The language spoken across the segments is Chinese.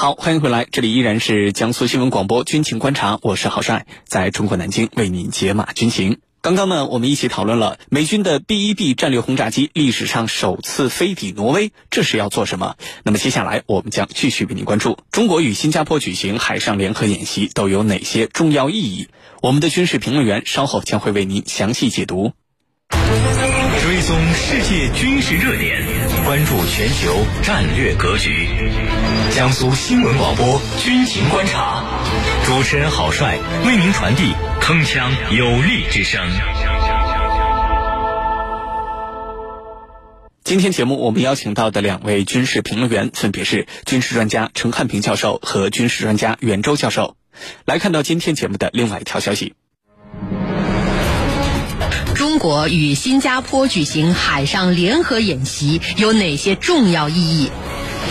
好，欢迎回来，这里依然是江苏新闻广播军情观察，我是郝帅，在中国南京为您解码军情。刚刚呢，我们一起讨论了美军的 B-1B 战略轰炸机历史上首次飞抵挪威，这是要做什么？那么接下来我们将继续为您关注中国与新加坡举行海上联合演习都有哪些重要意义？我们的军事评论员稍后将会为您详细解读。追踪世界军事热点，关注全球战略格局。江苏新闻广播军情观察，主持人郝帅为您传递铿锵有力之声。今天节目我们邀请到的两位军事评论员分别是军事专家陈汉平教授和军事专家袁周教授。来看到今天节目的另外一条消息。中国与新加坡举行海上联合演习有哪些重要意义？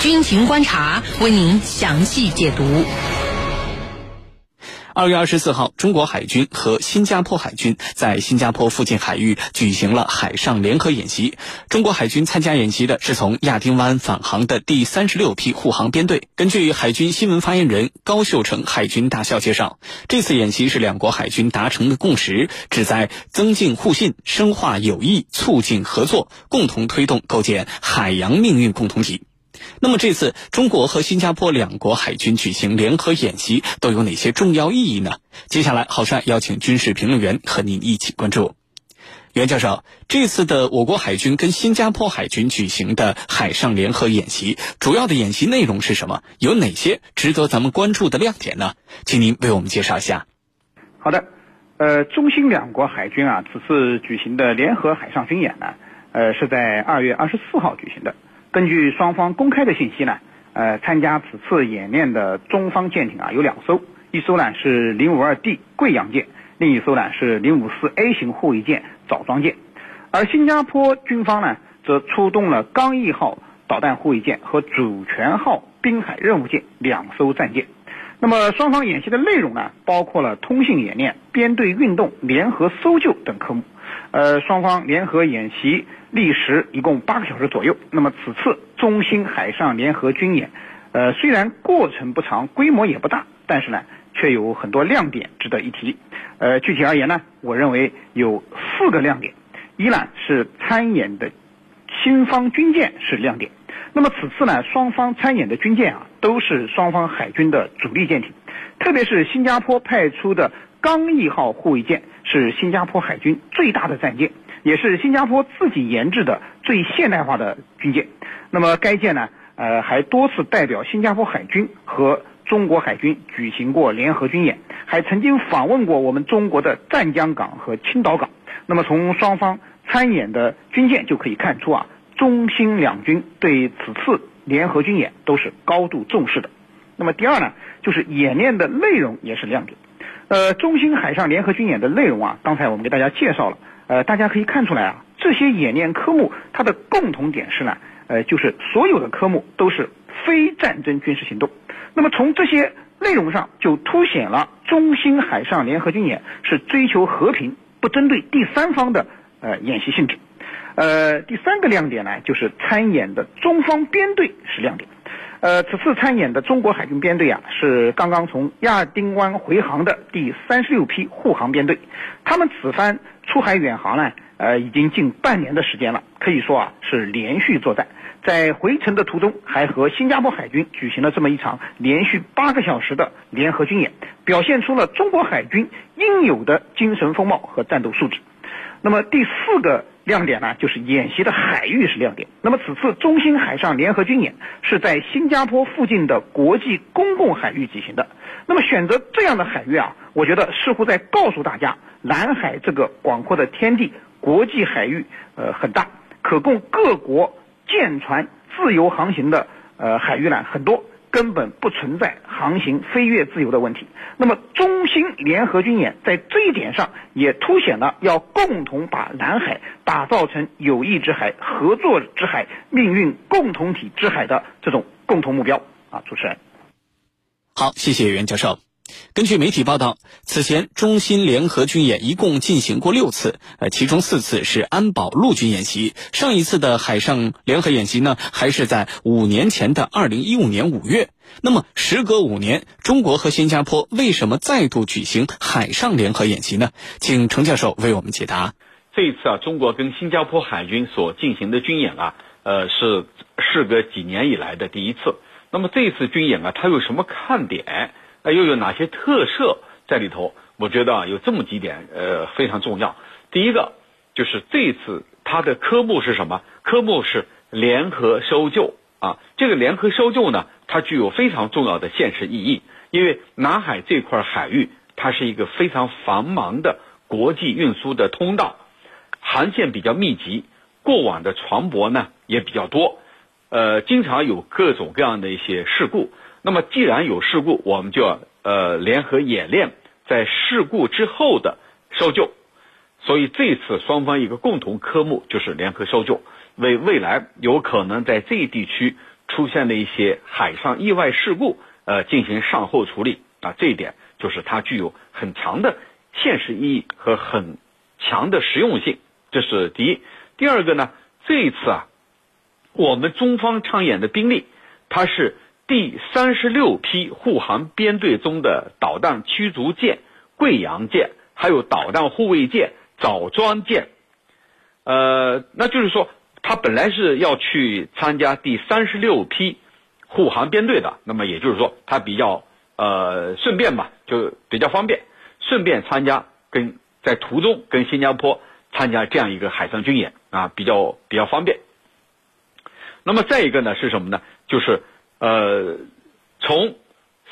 军情观察为您详细解读。二月二十四号，中国海军和新加坡海军在新加坡附近海域举行了海上联合演习。中国海军参加演习的是从亚丁湾返航的第三十六批护航编队。根据海军新闻发言人高秀成海军大校介绍，这次演习是两国海军达成的共识，旨在增进互信、深化友谊、促进合作，共同推动构建海洋命运共同体。那么这次中国和新加坡两国海军举行联合演习都有哪些重要意义呢？接下来，郝帅邀请军事评论员和您一起关注。袁教授，这次的我国海军跟新加坡海军举行的海上联合演习，主要的演习内容是什么？有哪些值得咱们关注的亮点呢？请您为我们介绍一下。好的，呃，中新两国海军啊，此次举行的联合海上军演呢，呃，是在二月二十四号举行的。根据双方公开的信息呢，呃，参加此次演练的中方舰艇啊有两艘，一艘呢是零五二 D 贵阳舰，另一艘呢是零五四 A 型护卫舰枣庄舰，而新加坡军方呢则出动了刚毅号导弹护卫舰和主权号滨海任务舰两艘战舰。那么双方演习的内容呢，包括了通信演练、编队运动、联合搜救等科目。呃，双方联合演习历时一共八个小时左右。那么此次中新海上联合军演，呃，虽然过程不长，规模也不大，但是呢，却有很多亮点值得一提。呃，具体而言呢，我认为有四个亮点。一呢是参演的新方军舰是亮点。那么此次呢，双方参演的军舰啊，都是双方海军的主力舰艇，特别是新加坡派出的刚毅号护卫舰。是新加坡海军最大的战舰，也是新加坡自己研制的最现代化的军舰。那么该舰呢，呃，还多次代表新加坡海军和中国海军举行过联合军演，还曾经访问过我们中国的湛江港和青岛港。那么从双方参演的军舰就可以看出啊，中新两军对此次联合军演都是高度重视的。那么第二呢，就是演练的内容也是亮点。呃，中兴海上联合军演的内容啊，刚才我们给大家介绍了。呃，大家可以看出来啊，这些演练科目它的共同点是呢，呃，就是所有的科目都是非战争军事行动。那么从这些内容上就凸显了中兴海上联合军演是追求和平，不针对第三方的呃演习性质。呃，第三个亮点呢，就是参演的中方编队是亮点。呃，此次参演的中国海军编队啊，是刚刚从亚丁湾回航的第三十六批护航编队。他们此番出海远航呢，呃，已经近半年的时间了，可以说啊是连续作战。在回程的途中，还和新加坡海军举行了这么一场连续八个小时的联合军演，表现出了中国海军应有的精神风貌和战斗素质。那么第四个。亮点呢，就是演习的海域是亮点。那么此次中新海上联合军演是在新加坡附近的国际公共海域举行的。那么选择这样的海域啊，我觉得似乎在告诉大家，南海这个广阔的天地，国际海域呃很大，可供各国舰船自由航行的呃海域呢很多。根本不存在航行飞越自由的问题。那么，中新联合军演在这一点上也凸显了要共同把南海打造成友谊之海、合作之海、命运共同体之海的这种共同目标啊！主持人，好，谢谢袁教授。根据媒体报道，此前中新联合军演一共进行过六次，呃，其中四次是安保陆军演习。上一次的海上联合演习呢，还是在五年前的二零一五年五月。那么，时隔五年，中国和新加坡为什么再度举行海上联合演习呢？请程教授为我们解答。这一次啊，中国跟新加坡海军所进行的军演啊，呃，是事隔几年以来的第一次。那么这次军演啊，它有什么看点？那又有哪些特色在里头？我觉得啊，有这么几点，呃，非常重要。第一个就是这次它的科目是什么？科目是联合搜救啊。这个联合搜救呢，它具有非常重要的现实意义，因为南海这块海域，它是一个非常繁忙的国际运输的通道，航线比较密集，过往的船舶呢也比较多，呃，经常有各种各样的一些事故。那么，既然有事故，我们就要呃联合演练，在事故之后的搜救。所以这次双方一个共同科目就是联合搜救，为未来有可能在这一地区出现的一些海上意外事故呃进行善后处理啊。这一点就是它具有很强的现实意义和很强的实用性，这是第一。第二个呢，这一次啊，我们中方参演的兵力，它是。第三十六批护航编队中的导弹驱逐舰贵阳舰，还有导弹护卫舰枣庄舰，呃，那就是说，他本来是要去参加第三十六批护航编队的，那么也就是说，他比较呃顺便吧，就比较方便，顺便参加跟在途中跟新加坡参加这样一个海上军演啊，比较比较方便。那么再一个呢是什么呢？就是。呃，从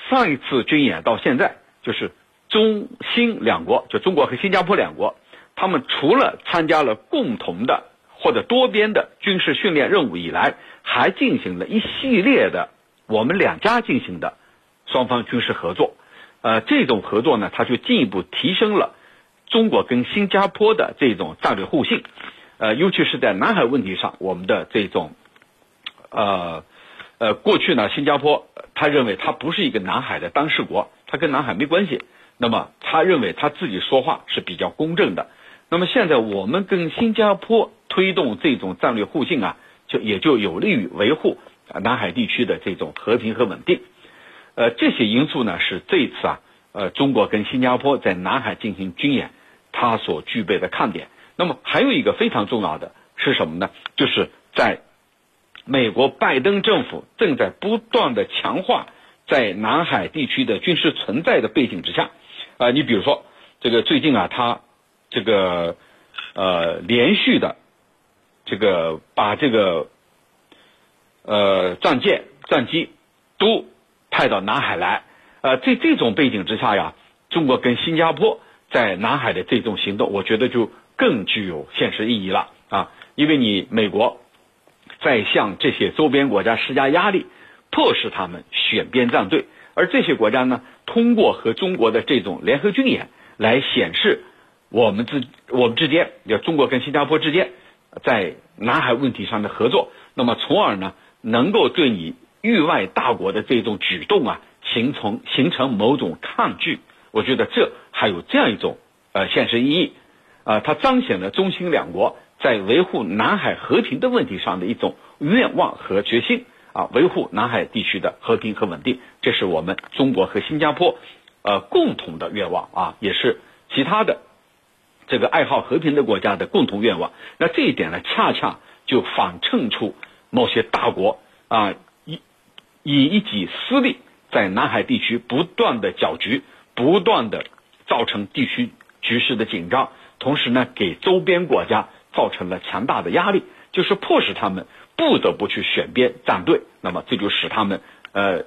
上一次军演到现在，就是中新两国，就中国和新加坡两国，他们除了参加了共同的或者多边的军事训练任务以来，还进行了一系列的我们两家进行的双方军事合作。呃，这种合作呢，它就进一步提升了中国跟新加坡的这种战略互信。呃，尤其是在南海问题上，我们的这种呃。呃，过去呢，新加坡他认为他不是一个南海的当事国，他跟南海没关系。那么他认为他自己说话是比较公正的。那么现在我们跟新加坡推动这种战略互信啊，就也就有利于维护南海地区的这种和平和稳定。呃，这些因素呢是这一次啊，呃，中国跟新加坡在南海进行军演，它所具备的看点。那么还有一个非常重要的是什么呢？就是在。美国拜登政府正在不断的强化在南海地区的军事存在的背景之下，啊，你比如说这个最近啊，他这个呃连续的这个把这个呃战舰战机都派到南海来，呃，在这种背景之下呀，中国跟新加坡在南海的这种行动，我觉得就更具有现实意义了啊，因为你美国。在向这些周边国家施加压力，迫使他们选边站队，而这些国家呢，通过和中国的这种联合军演来显示我们之我们之间，要中国跟新加坡之间在南海问题上的合作，那么从而呢，能够对你域外大国的这种举动啊，形成形成某种抗拒。我觉得这还有这样一种呃现实意义，啊，它彰显了中新两国。在维护南海和平的问题上的一种愿望和决心啊，维护南海地区的和平和稳定，这是我们中国和新加坡呃共同的愿望啊，也是其他的这个爱好和平的国家的共同愿望。那这一点呢，恰恰就反衬出某些大国啊以以一己私利在南海地区不断的搅局，不断的造成地区局势的紧张，同时呢，给周边国家。造成了强大的压力，就是迫使他们不得不去选边站队，那么这就使他们呃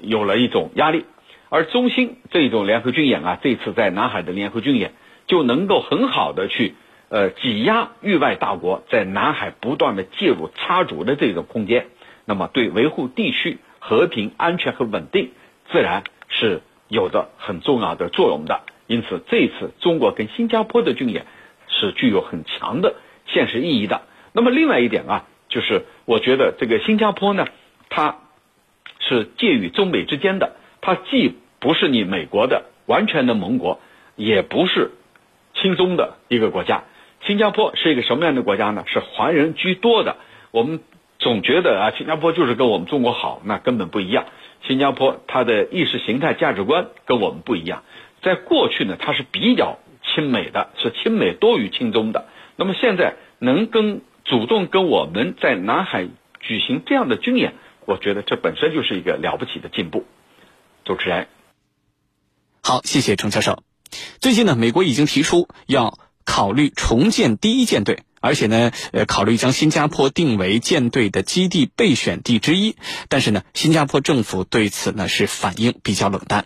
有了一种压力。而中兴这种联合军演啊，这次在南海的联合军演就能够很好的去呃挤压域外大国在南海不断的介入插足的这种空间，那么对维护地区和平安全和稳定自然是有着很重要的作用的。因此，这次中国跟新加坡的军演。是具有很强的现实意义的。那么另外一点啊，就是我觉得这个新加坡呢，它是介于中美之间的，它既不是你美国的完全的盟国，也不是亲中的一个国家。新加坡是一个什么样的国家呢？是华人居多的。我们总觉得啊，新加坡就是跟我们中国好，那根本不一样。新加坡它的意识形态价值观跟我们不一样。在过去呢，它是比较亲美的，是亲美多于亲中的。那么现在能跟主动跟我们在南海举行这样的军演，我觉得这本身就是一个了不起的进步。主持人，好，谢谢程教授。最近呢，美国已经提出要考虑重建第一舰队。而且呢，呃，考虑将新加坡定为舰队的基地备选地之一，但是呢，新加坡政府对此呢是反应比较冷淡。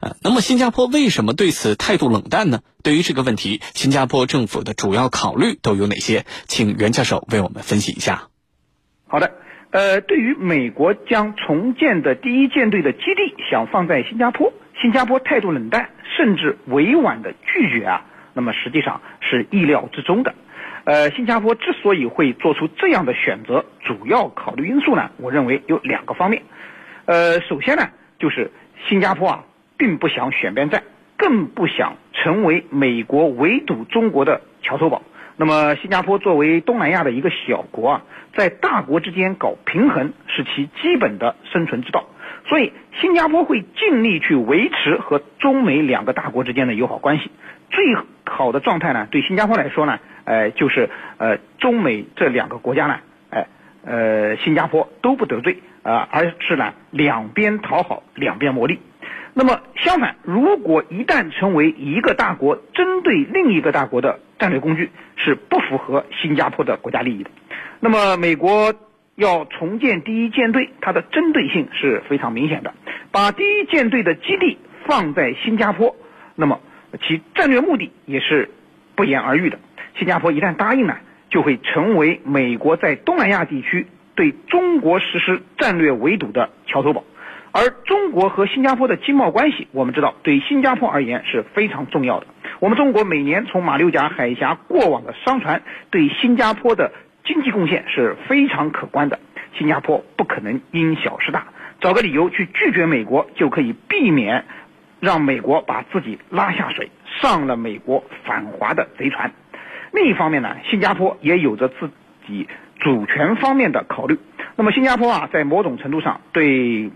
呃，那么新加坡为什么对此态度冷淡呢？对于这个问题，新加坡政府的主要考虑都有哪些？请袁教授为我们分析一下。好的，呃，对于美国将重建的第一舰队的基地想放在新加坡，新加坡态度冷淡，甚至委婉的拒绝啊，那么实际上是意料之中的。呃，新加坡之所以会做出这样的选择，主要考虑因素呢，我认为有两个方面。呃，首先呢，就是新加坡啊，并不想选边站，更不想成为美国围堵中国的桥头堡。那么，新加坡作为东南亚的一个小国啊，在大国之间搞平衡是其基本的生存之道。所以，新加坡会尽力去维持和中美两个大国之间的友好关系。最好的状态呢，对新加坡来说呢。呃，就是呃，中美这两个国家呢，哎，呃，新加坡都不得罪啊，而是呢两边讨好，两边谋利。那么相反，如果一旦成为一个大国针对另一个大国的战略工具，是不符合新加坡的国家利益的。那么美国要重建第一舰队，它的针对性是非常明显的，把第一舰队的基地放在新加坡，那么其战略目的也是不言而喻的。新加坡一旦答应呢，就会成为美国在东南亚地区对中国实施战略围堵的桥头堡。而中国和新加坡的经贸关系，我们知道对新加坡而言是非常重要的。我们中国每年从马六甲海峡过往的商船对新加坡的经济贡献是非常可观的。新加坡不可能因小失大，找个理由去拒绝美国，就可以避免让美国把自己拉下水，上了美国反华的贼船。另一方面呢，新加坡也有着自己主权方面的考虑。那么，新加坡啊，在某种程度上对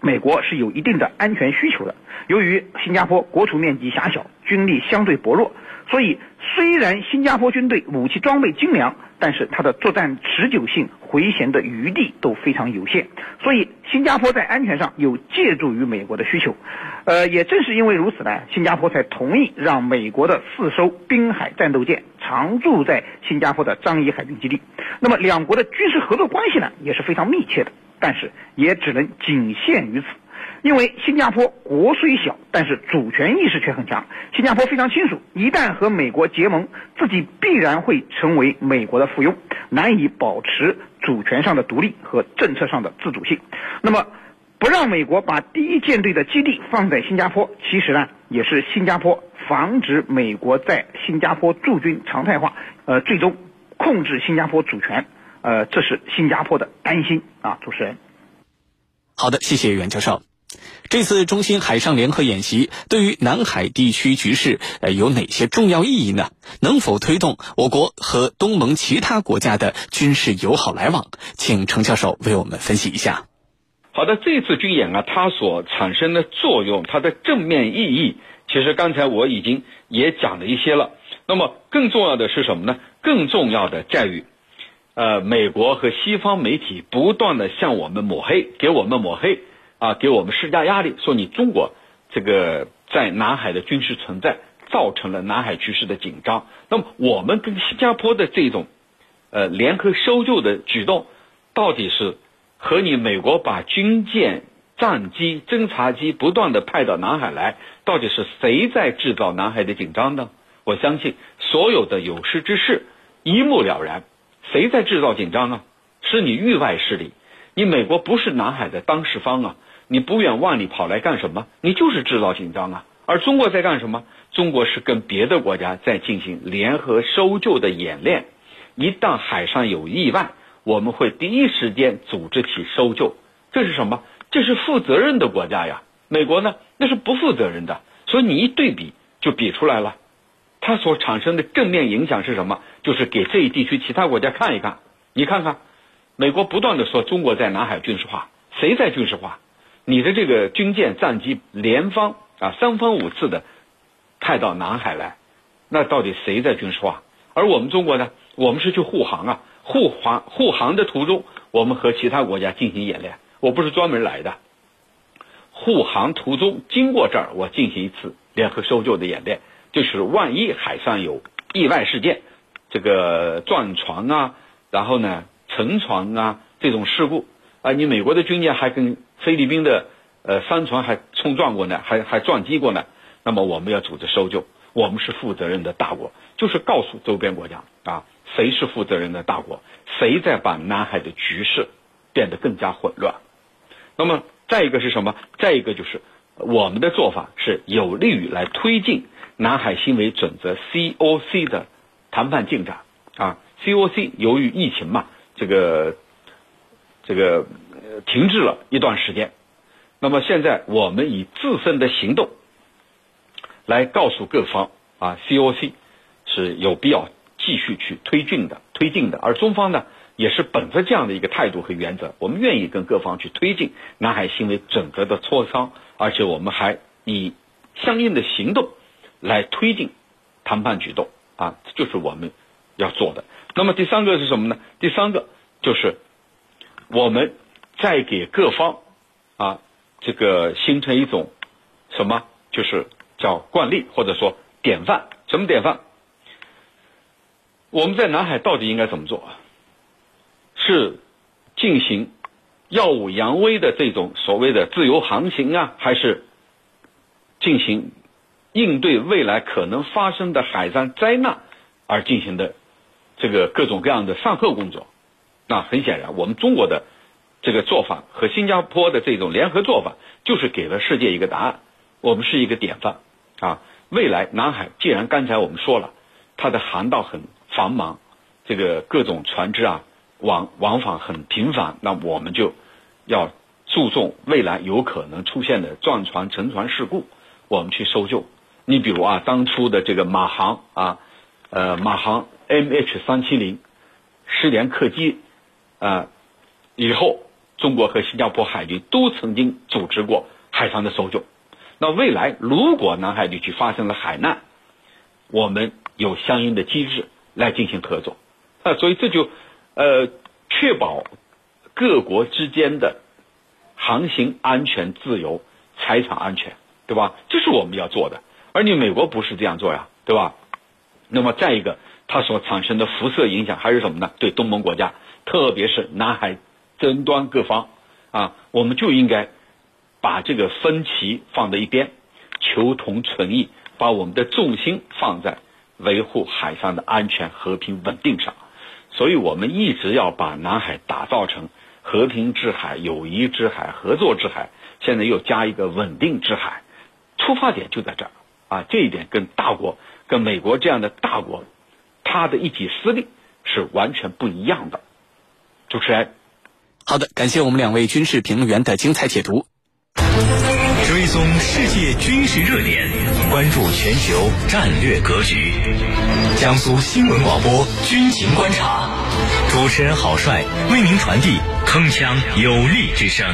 美国是有一定的安全需求的。由于新加坡国土面积狭小，军力相对薄弱，所以虽然新加坡军队武器装备精良。但是它的作战持久性、回旋的余地都非常有限，所以新加坡在安全上有借助于美国的需求。呃，也正是因为如此呢，新加坡才同意让美国的四艘滨海战斗舰常驻在新加坡的樟宜海军基地。那么两国的军事合作关系呢也是非常密切的，但是也只能仅限于此。因为新加坡国虽小，但是主权意识却很强。新加坡非常清楚，一旦和美国结盟，自己必然会成为美国的附庸，难以保持主权上的独立和政策上的自主性。那么，不让美国把第一舰队的基地放在新加坡，其实呢，也是新加坡防止美国在新加坡驻军常态化，呃，最终控制新加坡主权。呃，这是新加坡的担心啊，主持人。好的，谢谢袁教授。这次中新海上联合演习对于南海地区局势呃有哪些重要意义呢？能否推动我国和东盟其他国家的军事友好来往？请程教授为我们分析一下。好的，这次军演啊，它所产生的作用，它的正面意义，其实刚才我已经也讲了一些了。那么更重要的是什么呢？更重要的在于，呃，美国和西方媒体不断的向我们抹黑，给我们抹黑。啊，给我们施加压力，说你中国这个在南海的军事存在造成了南海局势的紧张。那么，我们跟新加坡的这种呃联合搜救的举动，到底是和你美国把军舰、战机、侦察机不断的派到南海来，到底是谁在制造南海的紧张呢？我相信所有的有识之士一目了然，谁在制造紧张呢？是你域外势力，你美国不是南海的当事方啊。你不远万里跑来干什么？你就是制造紧张啊！而中国在干什么？中国是跟别的国家在进行联合搜救的演练。一旦海上有意外，我们会第一时间组织起搜救。这是什么？这是负责任的国家呀！美国呢？那是不负责任的。所以你一对比就比出来了，它所产生的正面影响是什么？就是给这一地区其他国家看一看，你看看，美国不断的说中国在南海军事化，谁在军事化？你的这个军舰、战机连方啊三番五次的派到南海来，那到底谁在军事化？而我们中国呢？我们是去护航啊，护航护航的途中，我们和其他国家进行演练。我不是专门来的，护航途中经过这儿，我进行一次联合搜救的演练，就是万一海上有意外事件，这个撞船啊，然后呢沉船啊这种事故啊，你美国的军舰还跟菲律宾的呃帆船还冲撞过呢，还还撞击过呢，那么我们要组织搜救，我们是负责任的大国，就是告诉周边国家啊。谁是负责任的大国？谁在把南海的局势变得更加混乱？那么再一个是什么？再一个就是我们的做法是有利于来推进南海行为准则 （COC） 的谈判进展啊。COC 由于疫情嘛，这个这个停滞了一段时间。那么现在我们以自身的行动来告诉各方啊，COC 是有必要。继续去推进的，推进的，而中方呢，也是本着这样的一个态度和原则，我们愿意跟各方去推进南海行为准则的磋商，而且我们还以相应的行动来推进谈判举动啊，这就是我们要做的。那么第三个是什么呢？第三个就是我们再给各方啊，这个形成一种什么，就是叫惯例或者说典范，什么典范？我们在南海到底应该怎么做？是进行耀武扬威的这种所谓的自由航行啊，还是进行应对未来可能发生的海上灾难而进行的这个各种各样的善后工作？那很显然，我们中国的这个做法和新加坡的这种联合做法，就是给了世界一个答案。我们是一个典范啊！未来南海，既然刚才我们说了，它的航道很。繁忙，这个各种船只啊往往返很频繁，那我们就要注重未来有可能出现的撞船沉船事故，我们去搜救。你比如啊，当初的这个马航啊，呃，马航 MH 三七零失联客机啊，以后中国和新加坡海军都曾经组织过海上的搜救。那未来如果南海地区发生了海难，我们有相应的机制。来进行合作，啊，所以这就呃确保各国之间的航行安全、自由、财产安全，对吧？这是我们要做的。而你美国不是这样做呀，对吧？那么再一个，它所产生的辐射影响还是什么呢？对东盟国家，特别是南海争端各方啊，我们就应该把这个分歧放在一边，求同存异，把我们的重心放在。维护海上的安全、和平、稳定上，所以我们一直要把南海打造成和平之海、友谊之海、合作之海。现在又加一个稳定之海，出发点就在这儿啊！这一点跟大国、跟美国这样的大国，他的一己私利是完全不一样的。主持人，好的，感谢我们两位军事评论员的精彩解读。追踪世界军事热点，关注全球战略格局。江苏新闻广播军情观察，主持人郝帅为您传递铿锵有力之声。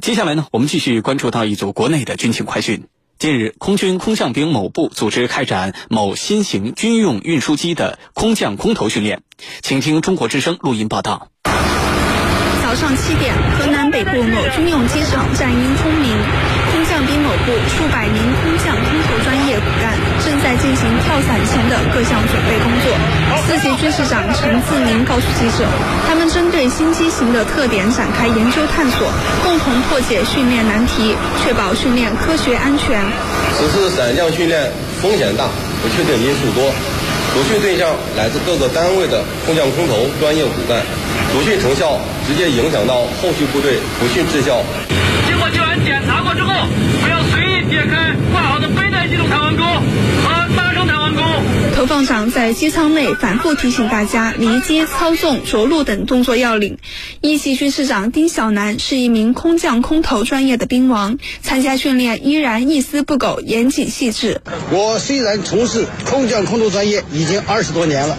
接下来呢，我们继续关注到一组国内的军情快讯。近日，空军空降兵某部组织开展某新型军用运输机的空降空投训练，请听中国之声录音报道。早上七点，河南北部某军用机场战鹰轰鸣，空降兵某部数百名空进行跳伞前的各项准备工作。四级军事长陈自明告诉记者，他们针对新机型的特点展开研究探索，共同破解训练难题，确保训练科学安全。此次伞降训练风险大，不确定因素多，主训对象来自各个单位的空降空投专业骨干。主训成效直接影响到后续部队补训质效。经过救援检查过之后，不要随意解开挂好的背带系统弹簧钩。投放长在机舱内反复提醒大家离机、操纵、着陆等动作要领。一级军事长丁小南是一名空降空投专业的兵王，参加训练依然一丝不苟、严谨细致。我虽然从事空降空投专业已经二十多年了，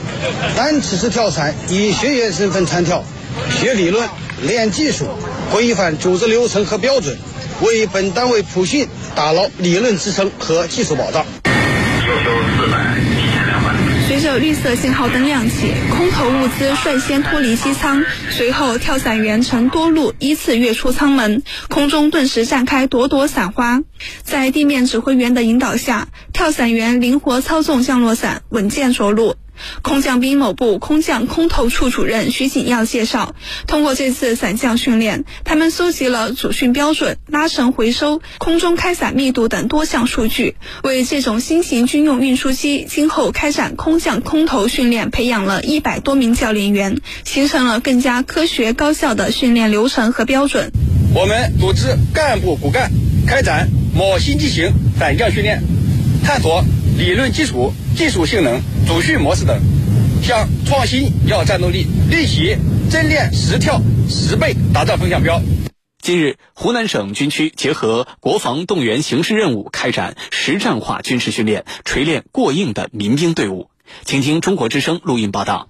但此次跳伞以学员身份参跳，学理论、练技术，规范组织流程和标准，为本单位普训打牢理论支撑和技术保障。随着绿色信号灯亮起，空投物资率先脱离机舱，随后跳伞员乘多路依次跃出舱门，空中顿时绽开朵朵伞花。在地面指挥员的引导下，跳伞员灵活操纵降落伞，稳健着陆。空降兵某部空降空投处主任徐景耀介绍，通过这次伞降训练，他们搜集了主训标准、拉绳回收、空中开伞密度等多项数据，为这种新型军用运输机今后开展空降空投训练培养了一百多名教练员，形成了更加科学高效的训练流程和标准。我们组织干部骨干开展某新机型伞降训练，探索理论基础、技术性能、主训模式等，向创新要战斗力，逆袭真练实跳十倍打造风向标。近日，湖南省军区结合国防动员形势任务，开展实战化军事训练，锤炼过硬的民兵队伍。请听中国之声录音报道。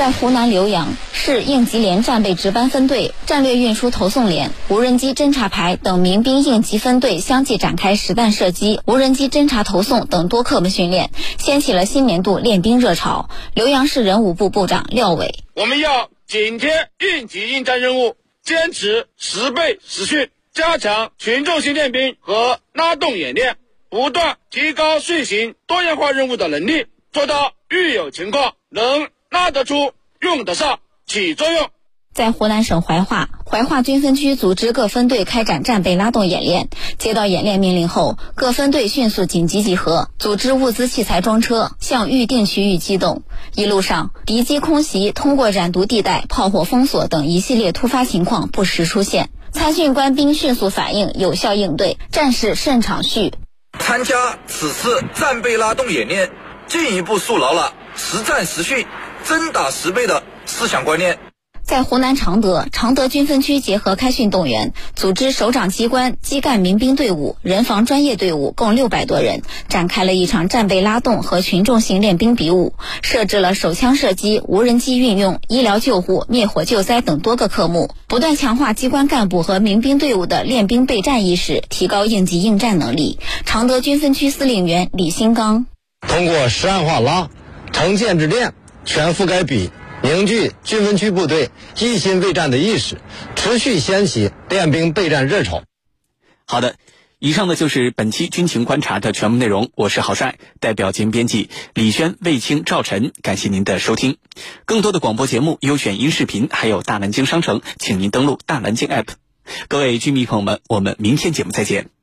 在湖南浏阳市应急连战备值班分队、战略运输投送连、无人机侦察排等民兵应急分队相继展开实弹射击、无人机侦察投送等多课目训练，掀起了新年度练兵热潮。浏阳市人武部部长廖伟：我们要紧贴应急应战任务，坚持实备实训，加强群众性练兵和拉动演练，不断提高遂行多样化任务的能力，做到遇有情况能拉得出、用得上、起作用。在湖南省怀化，怀化军分区组织各分队开展战备拉动演练。接到演练命令后，各分队迅速紧急集合，组织物资器材装车，向预定区域机动。一路上，敌机空袭、通过染毒地带、炮火封锁等一系列突发情况不时出现。参训官兵迅速反应，有效应对，战事胜场序。参加此次战备拉动演练，进一步树牢了实战实训、真打实备的思想观念。在湖南常德，常德军分区结合开训动员，组织首长机关、基干民兵队伍、人防专业队伍共六百多人，展开了一场战备拉动和群众性练兵比武，设置了手枪射击、无人机运用、医疗救护、灭火救灾等多个科目，不断强化机关干部和民兵队伍的练兵备战意识，提高应急应战能力。常德军分区司令员李新刚：通过实案化拉、成建制练、全覆盖比。凝聚军分区部队一心为战的意识，持续掀起练兵备战热潮。好的，以上呢就是本期军情观察的全部内容。我是郝帅，代表节目编辑李轩、魏青、赵晨，感谢您的收听。更多的广播节目、优选音视频，还有大南京商城，请您登录大南京 APP。各位军迷朋友们，我们明天节目再见。